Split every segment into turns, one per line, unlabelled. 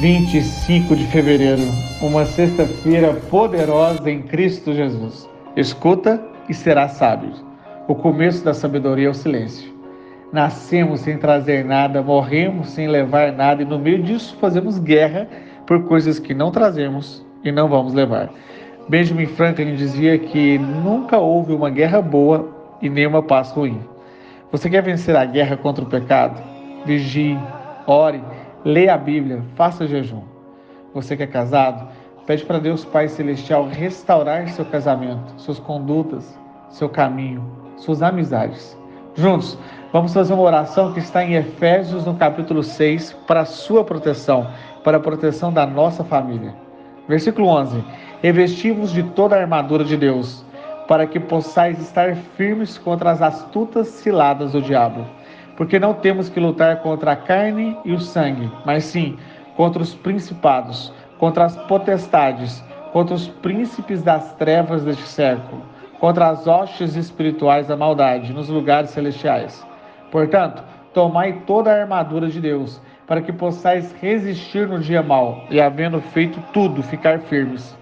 25 de fevereiro, uma sexta-feira poderosa em Cristo Jesus. Escuta e será sábio. O começo da sabedoria é o silêncio. Nascemos sem trazer nada, morremos sem levar nada e no meio disso fazemos guerra por coisas que não trazemos e não vamos levar. Benjamin Franklin dizia que nunca houve uma guerra boa e nenhuma paz ruim. Você quer vencer a guerra contra o pecado? Vigie, ore Leia a Bíblia, faça jejum. Você que é casado, pede para Deus Pai Celestial restaurar seu casamento, suas condutas, seu caminho, suas amizades. Juntos, vamos fazer uma oração que está em Efésios, no capítulo 6, para a sua proteção, para a proteção da nossa família. Versículo 11: Revestivos de toda a armadura de Deus, para que possais estar firmes contra as astutas ciladas do diabo porque não temos que lutar contra a carne e o sangue, mas sim contra os principados, contra as potestades, contra os príncipes das trevas deste século, contra as hostes espirituais da maldade nos lugares celestiais. Portanto, tomai toda a armadura de Deus, para que possais resistir no dia mau e, havendo feito tudo, ficar firmes.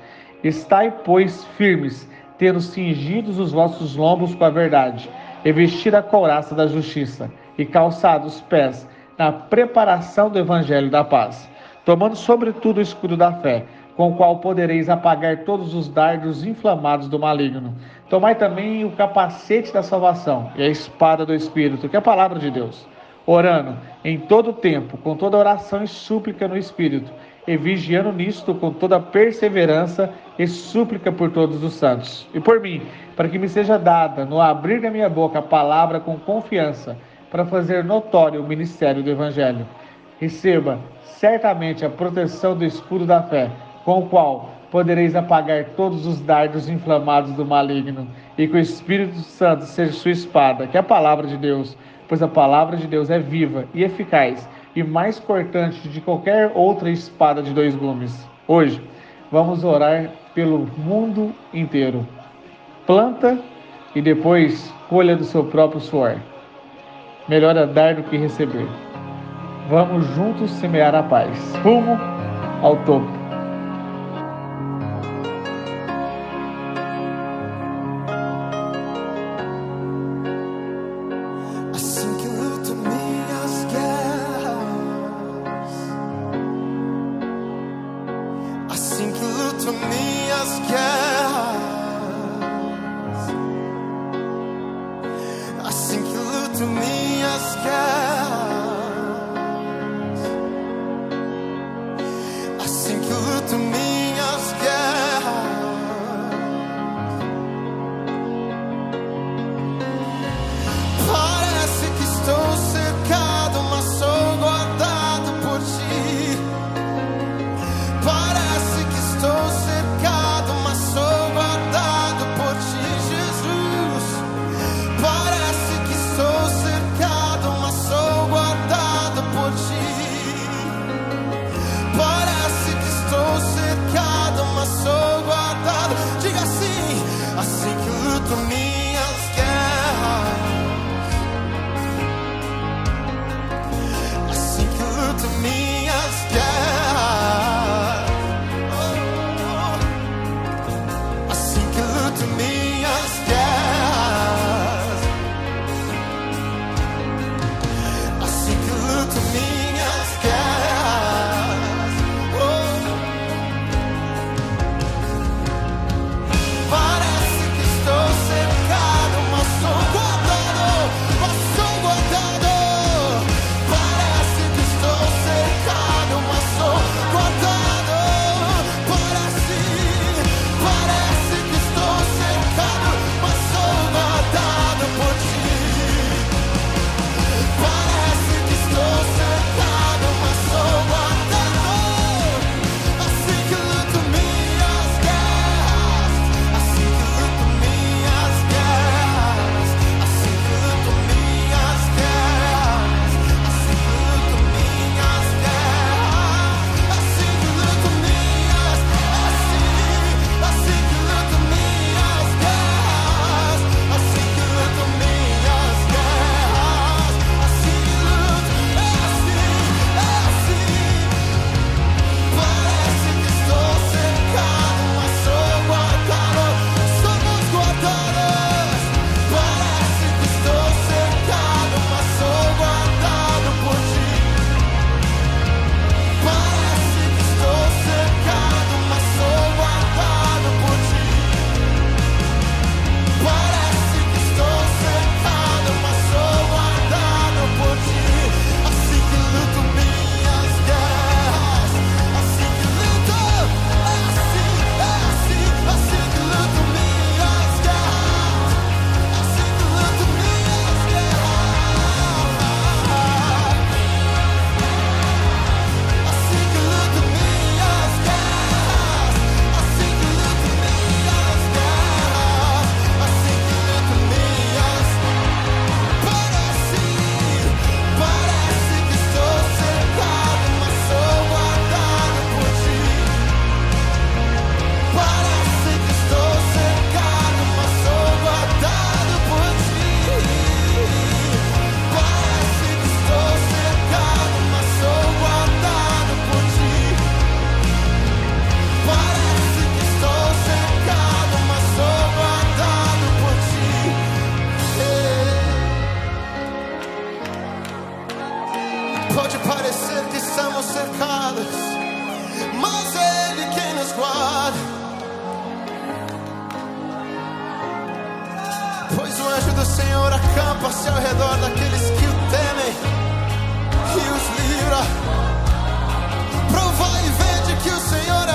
Estai, pois, firmes, tendo cingidos os vossos lombos com a verdade, e vestir a couraça da justiça e calçados os pés na preparação do evangelho da paz, tomando sobretudo o escudo da fé, com o qual podereis apagar todos os dardos inflamados do maligno. Tomai também o capacete da salvação e a espada do Espírito, que é a palavra de Deus, orando em todo tempo, com toda oração e súplica no Espírito, e vigiando nisto com toda perseverança e súplica por todos os santos. E por mim, para que me seja dada, no abrir da minha boca, a palavra com confiança, para fazer notório o ministério do Evangelho. Receba certamente a proteção do escudo da fé, com o qual podereis apagar todos os dardos inflamados do maligno, e que o Espírito Santo seja sua espada, que é a palavra de Deus, pois a palavra de Deus é viva e eficaz e mais cortante de qualquer outra espada de dois gumes. Hoje, vamos orar pelo mundo inteiro. Planta e depois colha do seu próprio suor. Melhor é dar do que receber. Vamos juntos semear a paz. Rumo ao topo. assim que luto minhas guerras.
Assim sky anjo do Senhor acampa-se ao redor daqueles que o temem e os livra. Provai e vede que o Senhor é